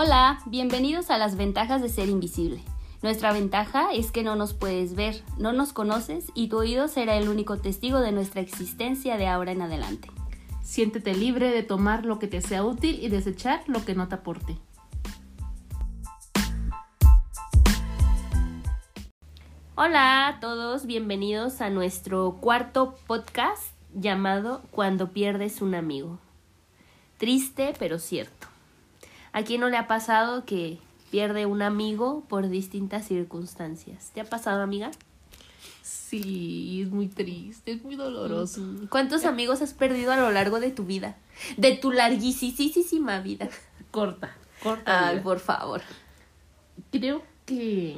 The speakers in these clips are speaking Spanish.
Hola, bienvenidos a las ventajas de ser invisible. Nuestra ventaja es que no nos puedes ver, no nos conoces y tu oído será el único testigo de nuestra existencia de ahora en adelante. Siéntete libre de tomar lo que te sea útil y desechar lo que no te aporte. Hola a todos, bienvenidos a nuestro cuarto podcast llamado Cuando pierdes un amigo. Triste pero cierto. ¿A quién no le ha pasado que pierde un amigo por distintas circunstancias? ¿Te ha pasado, amiga? Sí, es muy triste, es muy doloroso. ¿Cuántos amigos has perdido a lo largo de tu vida? De tu larguísima vida. Corta, corta. Ay, vida. por favor. Creo que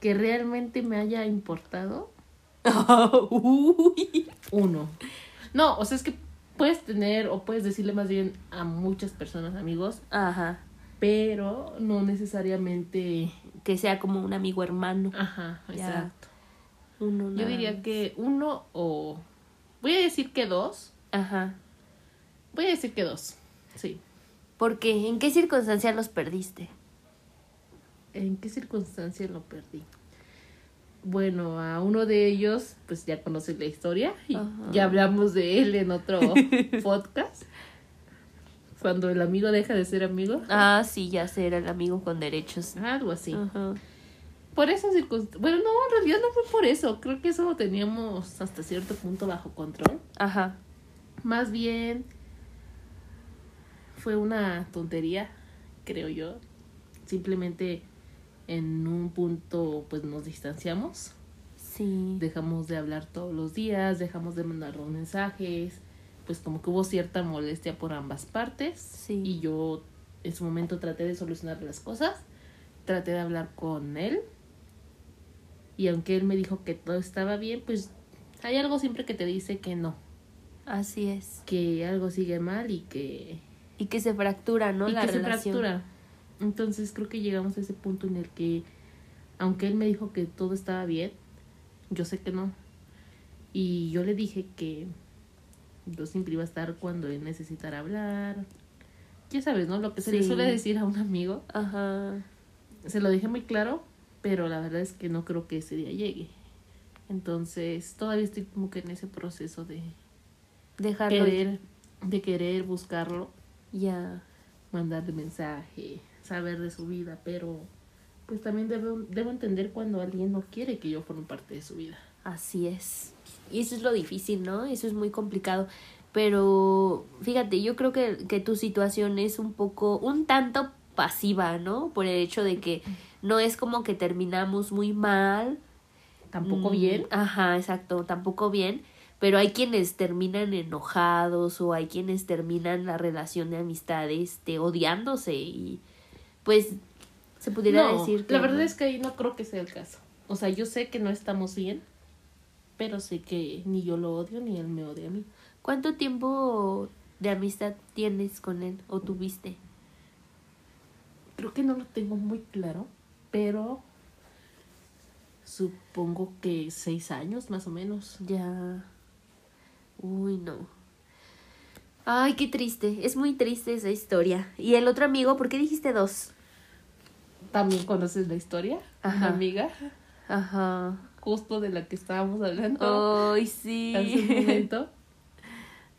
que realmente me haya importado Uy. uno. No, o sea, es que puedes tener o puedes decirle más bien a muchas personas amigos, Ajá. pero no necesariamente. Que sea como un amigo hermano. Ajá, Ya. exacto. Uno Yo diría que uno o. Voy a decir que dos. Ajá. Voy a decir que dos. Sí. ¿Por qué? ¿En qué circunstancia los perdiste? ¿En qué circunstancias lo perdí? Bueno, a uno de ellos, pues ya conoces la historia y Ajá. ya hablamos de él en otro podcast. Cuando el amigo deja de ser amigo, Ah, sí, ya sé, era el amigo con derechos. algo así. Ajá. Por esa circunstancia, bueno, no, en realidad no fue por eso, creo que eso lo teníamos hasta cierto punto bajo control. Ajá. Más bien fue una tontería, creo yo. Simplemente en un punto pues nos distanciamos, Sí. dejamos de hablar todos los días, dejamos de mandar los mensajes, pues como que hubo cierta molestia por ambas partes Sí. y yo en su momento traté de solucionar las cosas, traté de hablar con él y aunque él me dijo que todo estaba bien, pues hay algo siempre que te dice que no, Así es. que algo sigue mal y que Y que se fractura, ¿no? y La que se relación. fractura. Entonces creo que llegamos a ese punto en el que, aunque él me dijo que todo estaba bien, yo sé que no. Y yo le dije que yo siempre iba a estar cuando él necesitara hablar. Ya sabes, ¿no? Lo que se le suele decir a un amigo. Ajá. Se lo dije muy claro, pero la verdad es que no creo que ese día llegue. Entonces todavía estoy como que en ese proceso de Dejarlo. ir. querer, de querer buscarlo Ya. mandarle mensaje, saber de su vida, pero pues también debo, debo entender cuando alguien no quiere que yo forme parte de su vida. Así es. Y eso es lo difícil, ¿no? Eso es muy complicado. Pero fíjate, yo creo que, que tu situación es un poco, un tanto pasiva, ¿no? Por el hecho de que no es como que terminamos muy mal. Tampoco Mm, bien. Ajá, exacto, tampoco bien. Pero hay quienes terminan enojados o hay quienes terminan la relación de amistad este, odiándose y pues se pudiera No, decir que la verdad no. es que ahí no creo que sea el caso. O sea, yo sé que no estamos bien, pero sé que ni yo lo odio ni él me odia a mí. ¿Cuánto tiempo de amistad tienes con él o tuviste? Creo que no lo tengo muy claro, pero supongo que seis años más o menos. Ya. Uy, no. Ay, qué triste. Es muy triste esa historia. ¿Y el otro amigo? ¿Por qué dijiste dos? También conoces la historia, Ajá. una amiga, Ajá. justo de la que estábamos hablando. Ay, sí. hace un momento,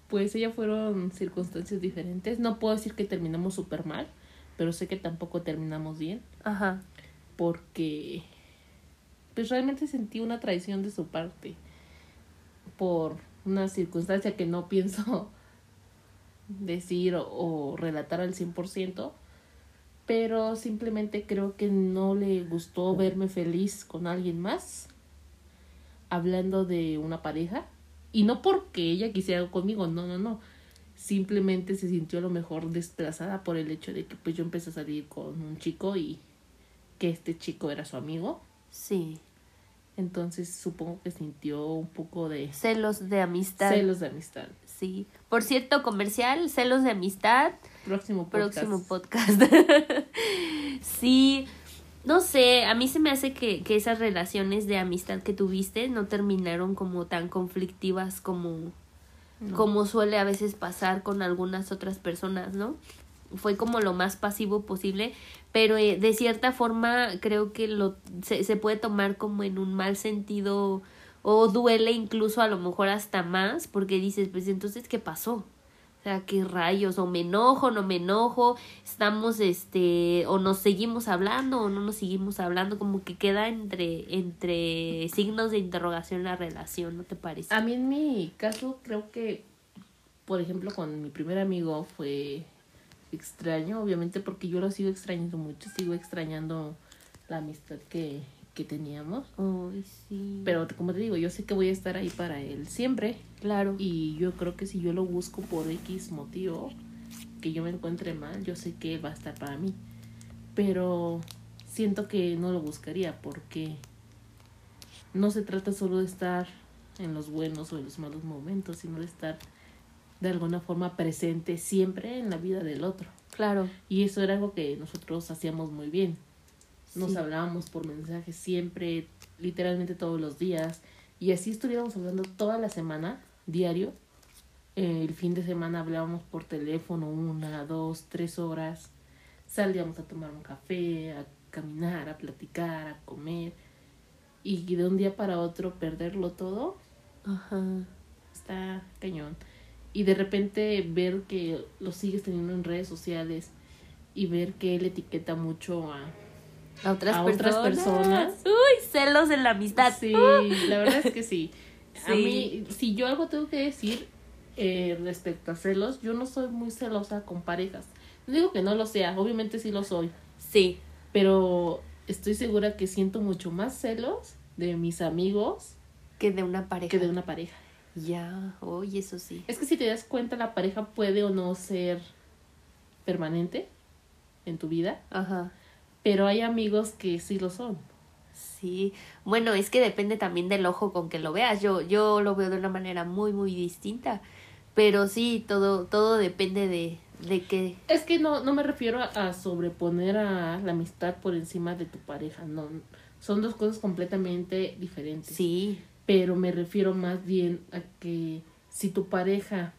pues ella fueron circunstancias diferentes. No puedo decir que terminamos súper mal, pero sé que tampoco terminamos bien, Ajá. porque pues realmente sentí una traición de su parte por una circunstancia que no pienso decir o, o relatar al 100%, pero simplemente creo que no le gustó verme feliz con alguien más, hablando de una pareja, y no porque ella quisiera algo conmigo, no, no, no, simplemente se sintió a lo mejor desplazada por el hecho de que pues yo empecé a salir con un chico y que este chico era su amigo, Sí. entonces supongo que sintió un poco de Celos de amistad. celos de amistad. Sí. Por cierto, comercial, celos de amistad. Próximo podcast. Próximo podcast. sí. No sé, a mí se me hace que, que esas relaciones de amistad que tuviste no terminaron como tan conflictivas como, No. como suele a veces pasar con algunas otras personas, ¿no? fue como lo más pasivo posible, pero eh, de cierta forma creo que lo se, se puede tomar como en un mal sentido o duele incluso a lo mejor hasta más porque dices, pues entonces, ¿qué pasó? O sea, qué rayos, o me enojo, no me enojo, estamos, este, o nos seguimos hablando, o no nos seguimos hablando, como que queda entre, entre signos de interrogación la relación, ¿no te parece? A mí en mi caso creo que, por ejemplo, con mi primer amigo fue extraño, obviamente porque yo lo sigo extrañando mucho, sigo extrañando la amistad que, que teníamos. Sí. Pero como te digo, yo sé que voy a estar ahí para él siempre. claro. Y yo creo que si yo lo busco por X motivo, que yo me encuentre mal, yo sé que él va a estar para mí. Pero siento que no lo buscaría porque no se trata solo de estar en los buenos o en los malos momentos, sino de estar de alguna forma presente siempre en la vida del otro. Claro. Y eso era algo que nosotros hacíamos muy bien. Nos Sí. hablábamos por mensajes siempre, literalmente todos los días. Y así estuviéramos hablando toda la semana, diario. Eh, el fin de semana hablábamos por teléfono una, dos, tres horas. Salíamos a tomar un café, a caminar, a platicar, a comer. Y de un día para otro perderlo todo, Ajá. está cañón. Y de repente ver que lo sigues teniendo en redes sociales y ver que él etiqueta mucho a... A otras A personas. otras personas. Uy, celos en la amistad. Sí, la verdad es que sí. A mí, si yo algo tengo que decir eh, respecto a celos, yo no soy muy celosa con parejas. No digo que no lo sea, obviamente sí lo soy, Sí. pero estoy segura que siento mucho más celos de mis amigos Que de una pareja. que de una pareja. Ya, oye, eso sí. Es que si te das cuenta, la pareja puede o no ser permanente en tu vida, Ajá. Pero hay amigos que sí lo son. Sí. Bueno, es que depende también del ojo con que lo veas. Yo, yo lo veo de una manera muy, muy distinta. Pero sí, todo, todo depende de, de qué. Es que no, no me refiero a, a sobreponer a la amistad por encima de tu pareja, no. Son dos cosas completamente diferentes. Sí. Pero me refiero más bien a que si tu pareja,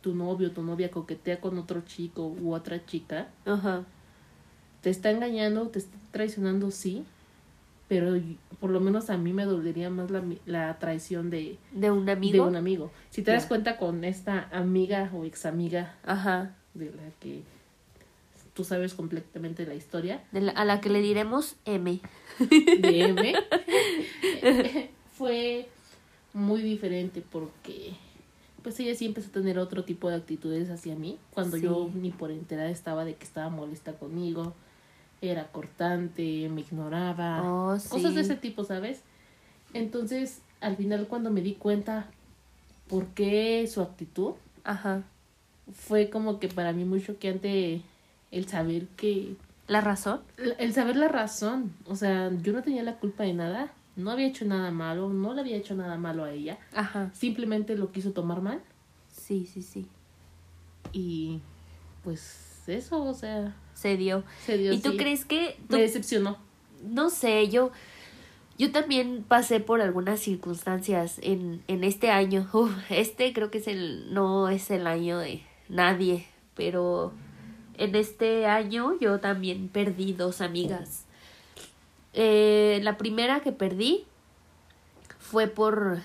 tu novio, tu novia coquetea con otro chico u otra chica, Ajá. Te está engañando, te está traicionando, sí. Pero por lo menos a mí me dolería más la, la traición de, De un amigo. de un amigo. Si te das cuenta con esta amiga o ex amiga Ajá. de la que tú sabes completamente la historia De la- a la que le diremos M. de M, fue muy diferente porque pues ella sí empezó a tener otro tipo de actitudes hacia mí cuando Sí. yo ni por enterada estaba de que estaba molesta conmigo, era cortante, me ignoraba, Oh, sí. cosas de ese tipo, ¿sabes? Entonces, al final cuando me di cuenta por qué su actitud, Ajá. fue como que para mí muy choqueante el saber que ¿La razón? el saber la razón, o sea, yo no tenía la culpa de nada, no había hecho nada malo, no le había hecho nada malo a ella, Ajá. simplemente lo quiso tomar mal Sí, sí, sí. y pues eso, o sea, Se dio. se dio ¿Y tú crees que tú Me decepcionó. no sé, yo, yo también pasé por algunas circunstancias en, en este año. Uf, este creo que es el, no es el año de nadie, pero en este año yo también perdí dos amigas. Eh, la primera que perdí fue por,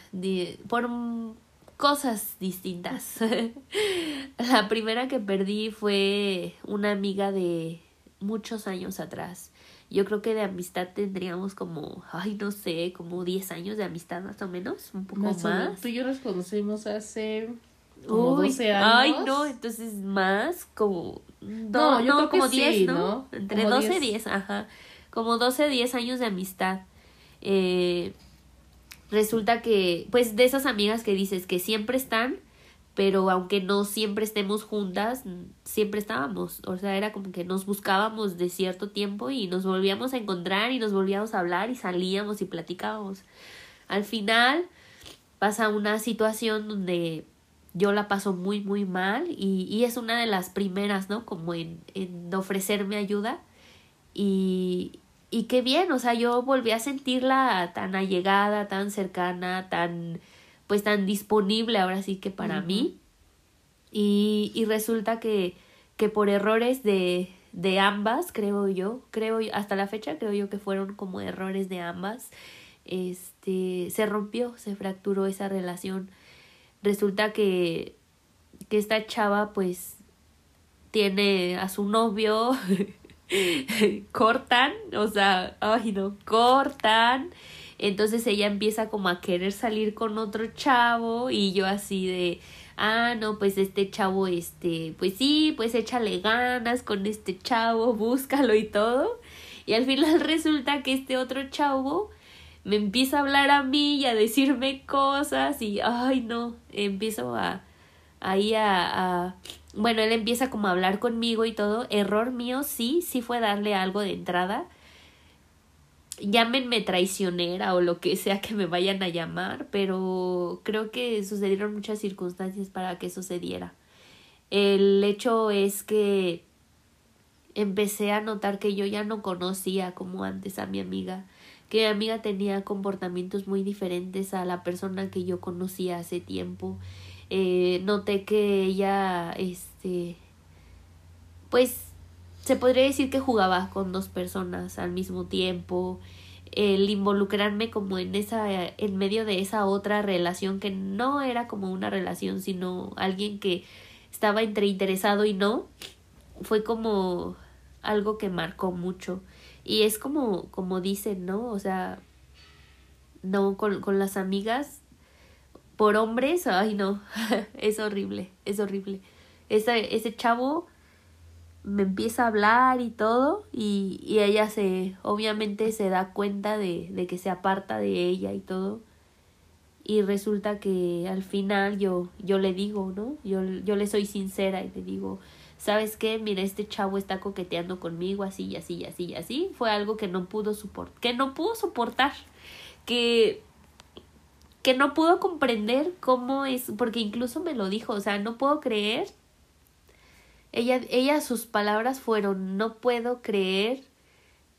por cosas distintas. la primera que perdí fue una amiga de muchos años atrás. Yo creo que de amistad tendríamos como, ay, no sé, como 10 años de amistad más o menos, un poco Más más. Tú y yo nos conocimos hace como Uy, 12 años. Ay, no, entonces más, como, No, no, yo creo que como sí, 10, ¿no? ¿no? Entre Como 12 y 10. 10, ajá. Como 12, 10 años de amistad. Eh, resulta que, pues, de esas amigas que dices que siempre están, pero aunque no siempre estemos juntas, siempre estábamos. O sea, era como que nos buscábamos de cierto tiempo y nos volvíamos a encontrar y nos volvíamos a hablar y salíamos y platicábamos. Al final pasa una situación donde yo la paso muy, muy mal y, y es una de las primeras, ¿no? Como en, en ofrecerme ayuda. Y, y qué bien, o sea, yo volví a sentirla tan allegada, tan cercana, tan, pues tan disponible ahora sí que para mí. Y, y resulta que, que por errores de, de ambas, creo yo, creo yo, hasta la fecha creo yo que fueron como errores de ambas, este, se rompió, se fracturó esa relación. Resulta que, que esta chava pues tiene a su novio, cortan, o sea, ay no, cortan. Entonces ella empieza como a querer salir con otro chavo y yo así de, ah, no, pues este chavo, este, pues sí, pues échale ganas con este chavo, búscalo y todo. Y al final resulta que este otro chavo me empieza a hablar a mí y a decirme cosas y, ay, no, empiezo a, ahí a, bueno, él empieza como a hablar conmigo y todo. Error mío, sí, sí fue darle algo de entrada. Llámenme traicionera o lo que sea que me vayan a llamar, pero creo que sucedieron muchas circunstancias para que sucediera. El hecho es que empecé a notar que yo ya no conocía como antes a mi amiga, que mi amiga tenía comportamientos muy diferentes a la persona que yo conocía hace tiempo. Eh, noté que ella, este, pues se podría decir que jugaba con dos personas al mismo tiempo el involucrarme como en esa en medio de esa otra relación que no era como una relación sino alguien que estaba entre interesado y no fue como algo que marcó mucho. Y es como como dicen no o sea no con, con las amigas por hombres ay no es horrible es horrible. Ese, ese chavo me empieza a hablar y todo y, y ella se obviamente se da cuenta de, de que se aparta de ella y todo. Y resulta que al final yo yo le digo no yo yo le soy sincera y le digo sabes qué mira este chavo está coqueteando conmigo así y así y así y así fue algo que no pudo soportar que no pudo soportar que que no pudo comprender cómo es porque incluso me lo dijo o sea no puedo creer ella, ella, sus palabras fueron, no puedo creer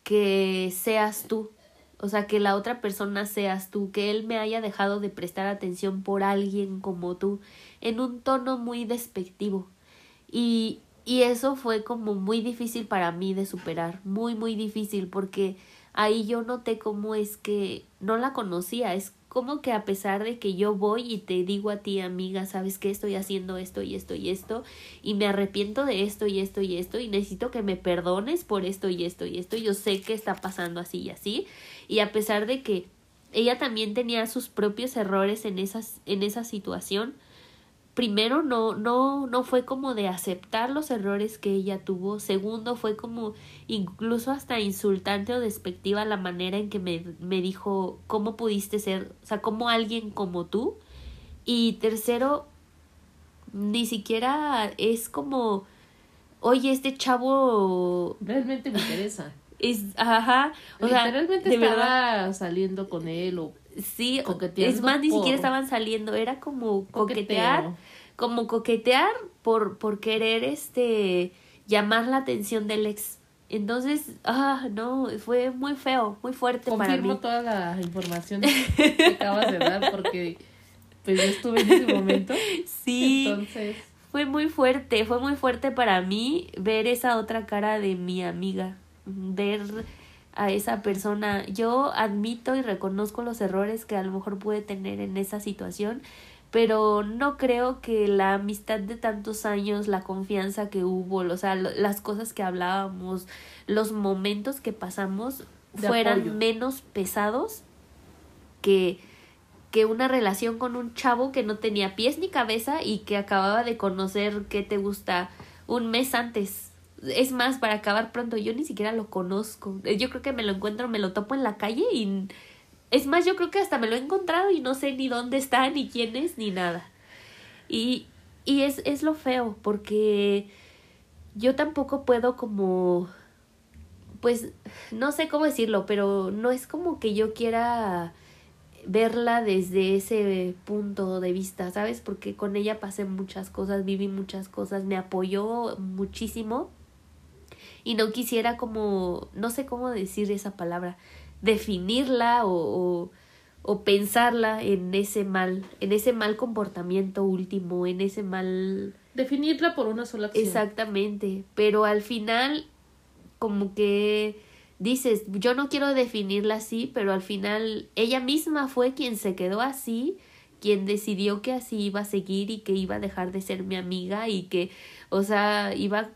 que seas tú, o sea, que la otra persona seas tú, que él me haya dejado de prestar atención por alguien como tú, en un tono muy despectivo. Y, y eso fue como muy difícil para mí de superar, muy, muy difícil, porque ahí yo noté cómo es que no la conocía, es como que a pesar de que yo voy y te digo a ti, amiga, sabes que estoy haciendo esto y esto y esto, y me arrepiento de esto y esto y esto, y necesito que me perdones por esto y esto y esto, yo sé que está pasando así y así, y a pesar de que ella también tenía sus propios errores en esas, en esa situación, primero no, no, no fue como de aceptar los errores que ella tuvo, segundo fue como incluso hasta insultante o despectiva la manera en que me, me dijo cómo pudiste ser, o sea, como alguien como tú, y tercero, ni siquiera es como, oye, este chavo... Realmente me interesa. Es, ajá, o sea, de estaba verdad, saliendo con él o sí, es más, ni por- siquiera estaban saliendo, era como coquetear coqueteo. como coquetear por, por querer este llamar la atención del ex. Entonces, ah, no, fue muy feo, muy fuerte para Confirmo mí. toda la información que acabas de dar porque pues yo estuve en ese momento. Sí, Entonces, fue muy fuerte, fue muy fuerte para mí ver esa otra cara de mi amiga, ver a esa persona. Yo admito y reconozco los errores que a lo mejor pude tener en esa situación, pero no creo que la amistad de tantos años, la confianza que hubo, o sea, las cosas que hablábamos, los momentos que pasamos De fueran apoyo. menos pesados que que una relación con un chavo que no tenía pies ni cabeza y que acababa de conocer que te gusta un mes antes. Es más, para acabar pronto, yo ni siquiera lo conozco. Yo creo que me lo encuentro, me lo topo en la calle y es más, yo creo que hasta me lo he encontrado y no sé ni dónde está, ni quién es, ni nada. Y, y es, es lo feo, porque yo tampoco puedo como, pues, no sé cómo decirlo, pero no es como que yo quiera verla desde ese punto de vista, ¿sabes? Porque con ella pasé muchas cosas, viví muchas cosas, me apoyó muchísimo y no quisiera como, no sé cómo decir esa palabra, definirla o, o, o pensarla en ese mal, en ese mal comportamiento último, en ese mal Definirla por una sola acción. Exactamente, pero al final como que dices, yo no quiero definirla así, pero al final ella misma fue quien se quedó así, quien decidió que así iba a seguir y que iba a dejar de ser mi amiga y que, o sea, iba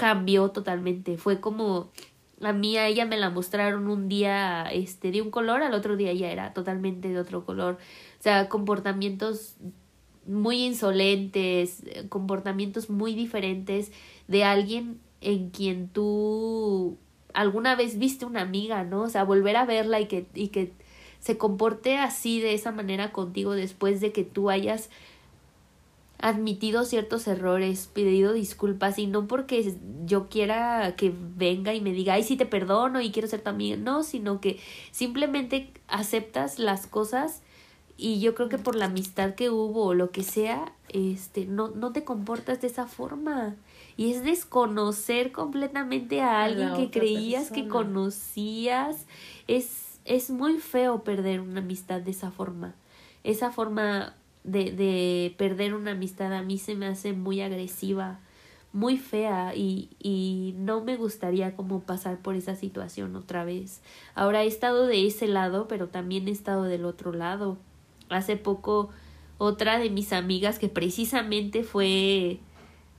cambió totalmente, fue como a mí a ella me la mostraron un día este de un color, al otro día ya era totalmente de otro color. O sea, comportamientos muy insolentes, comportamientos muy diferentes de alguien en quien tú alguna vez viste una amiga, ¿no? O sea, volver a verla y que, y que se comporte así de esa manera contigo después de que tú hayas admitido ciertos errores, pedido disculpas y no porque yo quiera que venga y me diga, ay, sí te perdono y quiero ser amiga, no, sino que simplemente aceptas las cosas y yo creo que por la amistad que hubo o lo que sea, este, no, no te comportas de esa forma. Y es desconocer completamente a alguien que creías que conocías. Es, es muy feo perder una amistad de esa forma. Esa forma de, de perder una amistad a mí se me hace muy agresiva, muy fea y, y no me gustaría como pasar por esa situación otra vez. Ahora he estado de ese lado, pero también he estado del otro lado. Hace poco otra de mis amigas que precisamente fue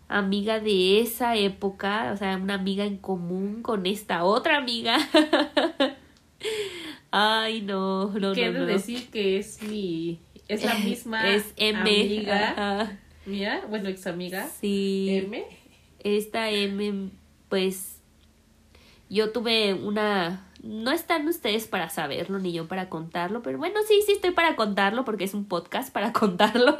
amiga de esa época, o sea, una amiga en común con esta otra amiga. Ay, no, no, Quiero decir que es mi es la misma es M. amiga mía, bueno, ex amiga. Sí. M. Esta M, pues yo tuve una no están ustedes para saberlo ni yo para contarlo, pero bueno, sí, sí estoy para contarlo porque es un podcast para contarlo.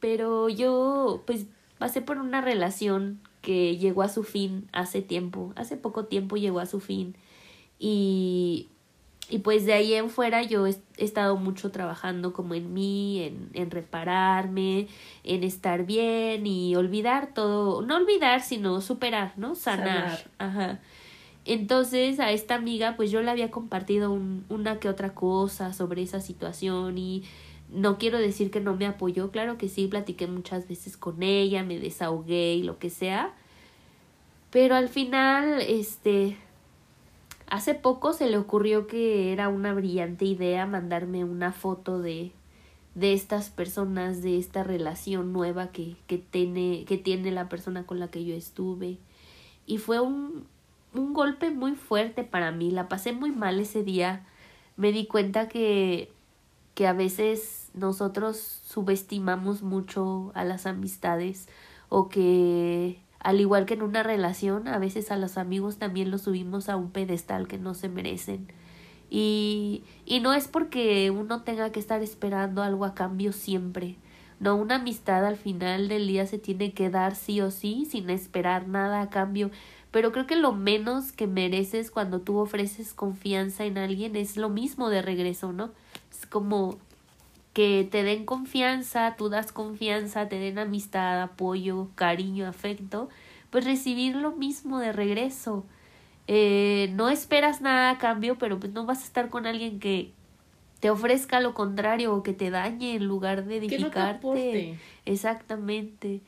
pero yo pues pasé por una relación que llegó a su fin hace tiempo, hace poco tiempo llegó a su fin y y pues de ahí en fuera yo he, estado mucho trabajando como en mí, en, en repararme, en estar bien y olvidar todo, no olvidar, sino superar, ¿no? Sanar. Ajá. Entonces a esta amiga pues yo le había compartido un, una que otra cosa sobre esa situación y no quiero decir que no me apoyó, claro que sí, platiqué muchas veces con ella, me desahogué y lo que sea, pero al final, este, Hace poco se le ocurrió que era una brillante idea mandarme una foto de, de estas personas, de esta relación nueva que, que, tiene, que tiene la persona con la que yo estuve. Y fue un, un golpe muy fuerte para mí. La pasé muy mal ese día. Me di cuenta que, que a veces nosotros subestimamos mucho a las amistades o que al igual que en una relación, a veces a los amigos también los subimos a un pedestal que no se merecen. Y, y no es porque uno tenga que estar esperando algo a cambio siempre. No, una amistad al final del día se tiene que dar sí o sí, sin esperar nada a cambio. Pero creo que lo menos que mereces cuando tú ofreces confianza en alguien es lo mismo de regreso, ¿no? Es como que te den confianza, tú das confianza, te den amistad, apoyo, cariño, afecto, pues recibir lo mismo de regreso. Eh, no esperas nada a cambio, pero pues no vas a estar con alguien que te ofrezca lo contrario o que te dañe en lugar de edificarte. Exactamente.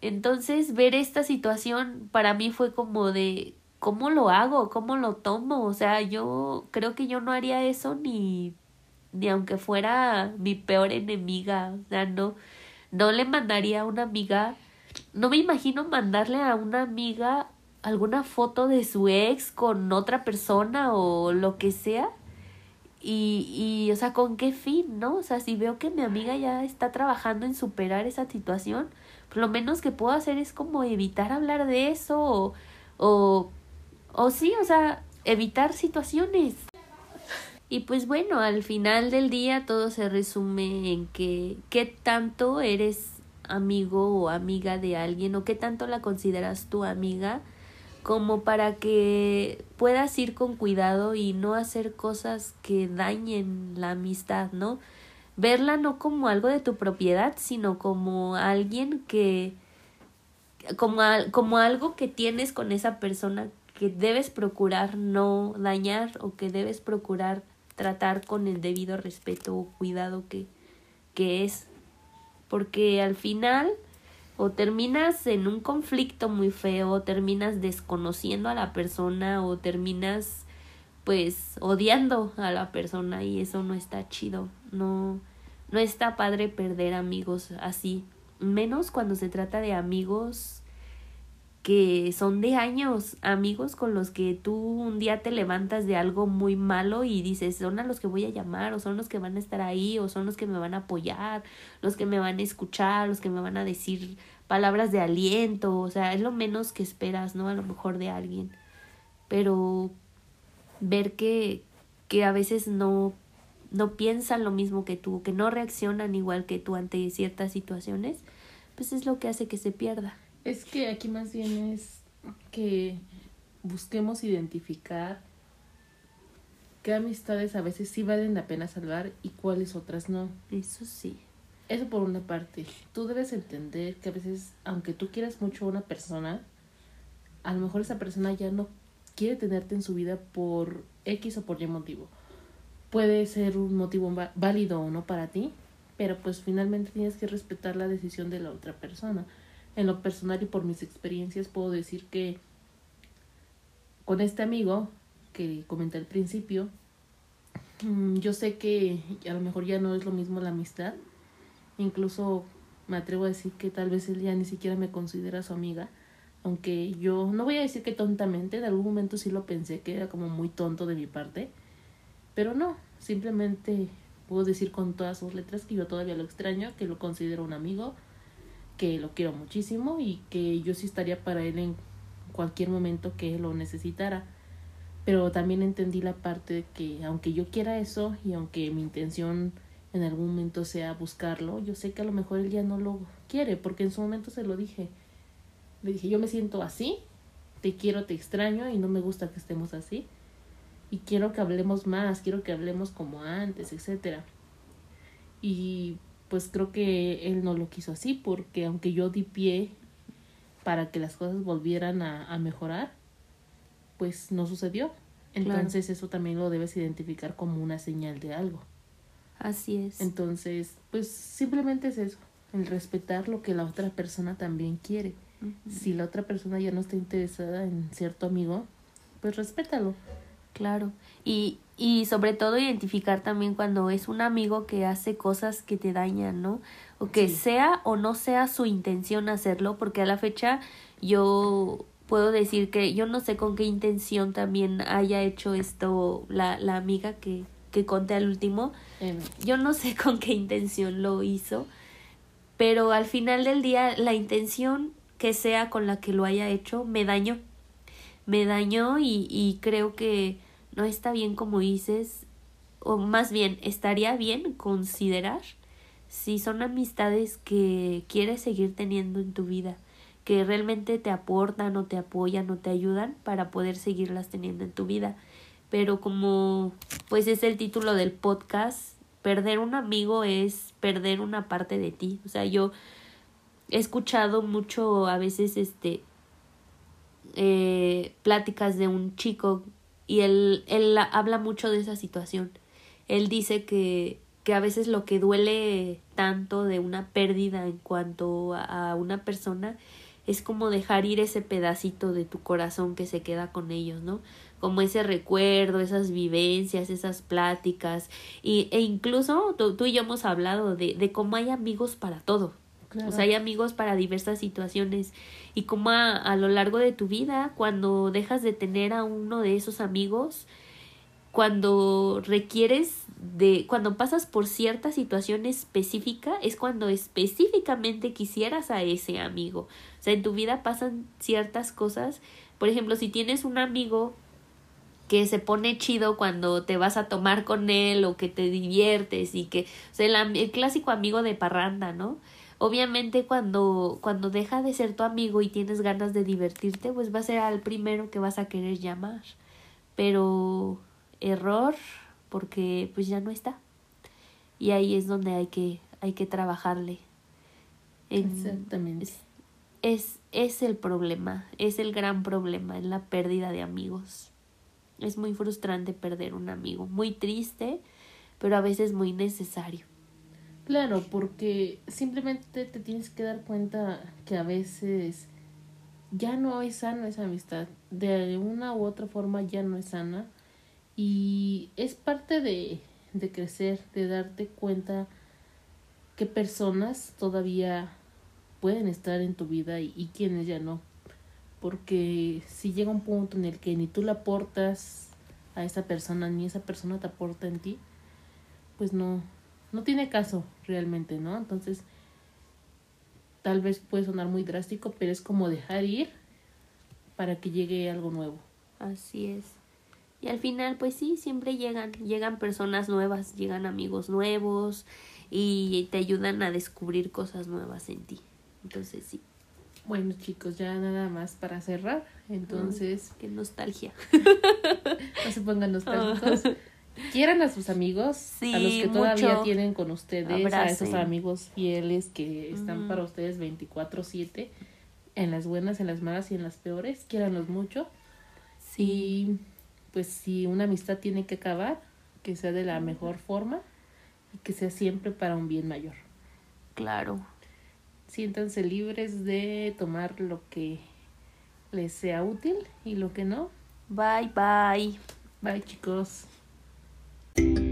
Entonces, ver esta situación para mí fue como de ¿cómo lo hago? ¿Cómo lo tomo? O sea, yo creo que yo no haría eso ni ni aunque fuera mi peor enemiga, o sea, no, no le mandaría a una amiga, no me imagino mandarle a una amiga alguna foto de su ex con otra persona o lo que sea. Y, y, o sea, ¿con qué fin, no? O sea, si veo que mi amiga ya está trabajando en superar esa situación, lo menos que puedo hacer es como evitar hablar de eso o, o, o sí, o sea, evitar situaciones. Y pues bueno, al final del día todo se resume en que qué tanto eres amigo o amiga de alguien o qué tanto la consideras tu amiga como para que puedas ir con cuidado y no hacer cosas que dañen la amistad, ¿no? Verla no como algo de tu propiedad, sino como alguien que como, como algo que tienes con esa persona que debes procurar no dañar o que debes procurar tratar con el debido respeto o cuidado que, que es. Porque al final o terminas en un conflicto muy feo, o terminas desconociendo a la persona, o terminas pues odiando a la persona y eso no está chido. No, no está padre perder amigos así. Menos cuando se trata de amigos que son de años, amigos con los que tú un día te levantas de algo muy malo y dices, son a los que voy a llamar, o son los que van a estar ahí, o son los que me van a apoyar, los que me van a escuchar, los que me van a decir palabras de aliento, o sea, es lo menos que esperas, ¿no? A lo mejor de alguien. Pero ver que, que a veces no, no piensan lo mismo que tú, que no reaccionan igual que tú ante ciertas situaciones, pues es lo que hace que se pierda. Es que aquí más bien es que busquemos identificar qué amistades a veces sí valen la pena salvar y cuáles otras no. Eso sí. Eso por una parte. Tú debes entender que a veces, aunque tú quieras mucho a una persona, a lo mejor esa persona ya no quiere tenerte en su vida por X o por Y motivo. Puede ser un motivo válido o no para ti, pero pues finalmente tienes que respetar la decisión de la otra persona en lo personal y por mis experiencias puedo decir que con este amigo que comenté al principio, mm, yo sé que a lo mejor ya no es lo mismo la amistad. Incluso me atrevo a decir que tal vez él ya ni siquiera me considera su amiga. Aunque yo no voy a decir que tontamente, en algún momento sí lo pensé que era como muy tonto de mi parte. Pero no, simplemente puedo decir con todas sus letras que yo todavía lo extraño, que lo considero un amigo, que lo quiero muchísimo y que yo sí estaría para él en cualquier momento que lo necesitara. Pero también entendí la parte de que aunque yo quiera eso y aunque mi intención en algún momento sea buscarlo, yo sé que a lo mejor él ya no lo quiere, porque en su momento se lo dije. Le dije, yo me siento así, te quiero, te extraño y no me gusta que estemos así. Y quiero que hablemos más, quiero que hablemos como antes, etcétera. Y pues creo que él no lo quiso así porque aunque yo di pie para que las cosas volvieran a, mejorar, pues no sucedió. Entonces eso también lo debes identificar como una señal de algo. Así es. Entonces, pues simplemente es eso, el respetar lo que la otra persona también quiere. Si la otra persona ya no está interesada en cierto amigo, pues respétalo. Claro. Y, y sobre todo identificar también cuando es un amigo que hace cosas que te dañan, ¿no? O que sea o no sea su intención hacerlo, porque a la fecha yo puedo decir que yo no sé con qué intención también haya hecho esto la, la amiga que, que conté al último. Yo no sé con qué intención lo hizo, pero al final del día la intención que sea con la que lo haya hecho me dañó me dañó y, y creo que no está bien como dices, o más bien estaría bien considerar si son amistades que quieres seguir teniendo en tu vida, que realmente te aportan o te apoyan o te ayudan para poder seguirlas teniendo en tu vida. Pero como pues es el título del podcast, perder un amigo es perder una parte de ti. O sea, yo he escuchado mucho a veces este eh, pláticas de un chico y él, él habla mucho de esa situación. Él dice que, que a veces lo que duele tanto de una pérdida en cuanto a, a una persona es como dejar ir ese pedacito de tu corazón que se queda con ellos, ¿no? Como ese recuerdo, esas vivencias, esas pláticas, y, e incluso tú, tú y yo hemos hablado de, de cómo hay amigos para todo, o sea, hay amigos para diversas situaciones. Y como a, a, lo largo de tu vida, cuando dejas de tener a uno de esos amigos, cuando requieres de, cuando pasas por cierta situación específica, es cuando específicamente quisieras a ese amigo. O sea, en tu vida pasan ciertas cosas. Por ejemplo, si tienes un amigo que se pone chido cuando te vas a tomar con él o que te diviertes y que, o sea, el, el clásico amigo de parranda, ¿no? Obviamente cuando, cuando deja de ser tu amigo y tienes ganas de divertirte, pues va a ser al primero que vas a querer llamar. Pero error, porque pues ya no está. Y ahí es donde hay que, hay que trabajarle. Exactamente. Es, es, es el problema, es el gran problema, es la pérdida de amigos. es muy frustrante perder un amigo, muy triste, pero a veces muy necesario. Claro, porque simplemente te tienes que dar cuenta que a veces ya no es sana esa amistad. De una u otra forma ya no es sana. Y es parte de, de crecer, de darte cuenta qué personas todavía pueden estar en tu vida y, y quiénes ya no. Porque si llega un punto en el que ni tú le aportas a esa persona, ni esa persona te aporta en ti, pues no, no tiene caso realmente, ¿no? Entonces, tal vez puede sonar muy drástico, pero es como dejar ir para que llegue algo nuevo. Así es. Y al final, pues sí, siempre llegan, llegan personas nuevas, llegan amigos nuevos y te ayudan a descubrir cosas nuevas en ti. Entonces sí. Bueno, chicos, ya nada más para cerrar. Entonces, Qué nostalgia. no se pongan nostálgicos. Quieran a sus amigos, a los que todavía tienen con ustedes, a esos amigos fieles que están Ujú. para ustedes 24/7, en las buenas, en las malas y en las peores. Quiéranlos mucho. Sí, Y pues si una amistad tiene que acabar, que sea de la mejor forma y que sea siempre para un bien mayor. claro. Siéntanse libres de tomar lo que les sea útil y lo que no. Bye, bye. Bye chicos. thank you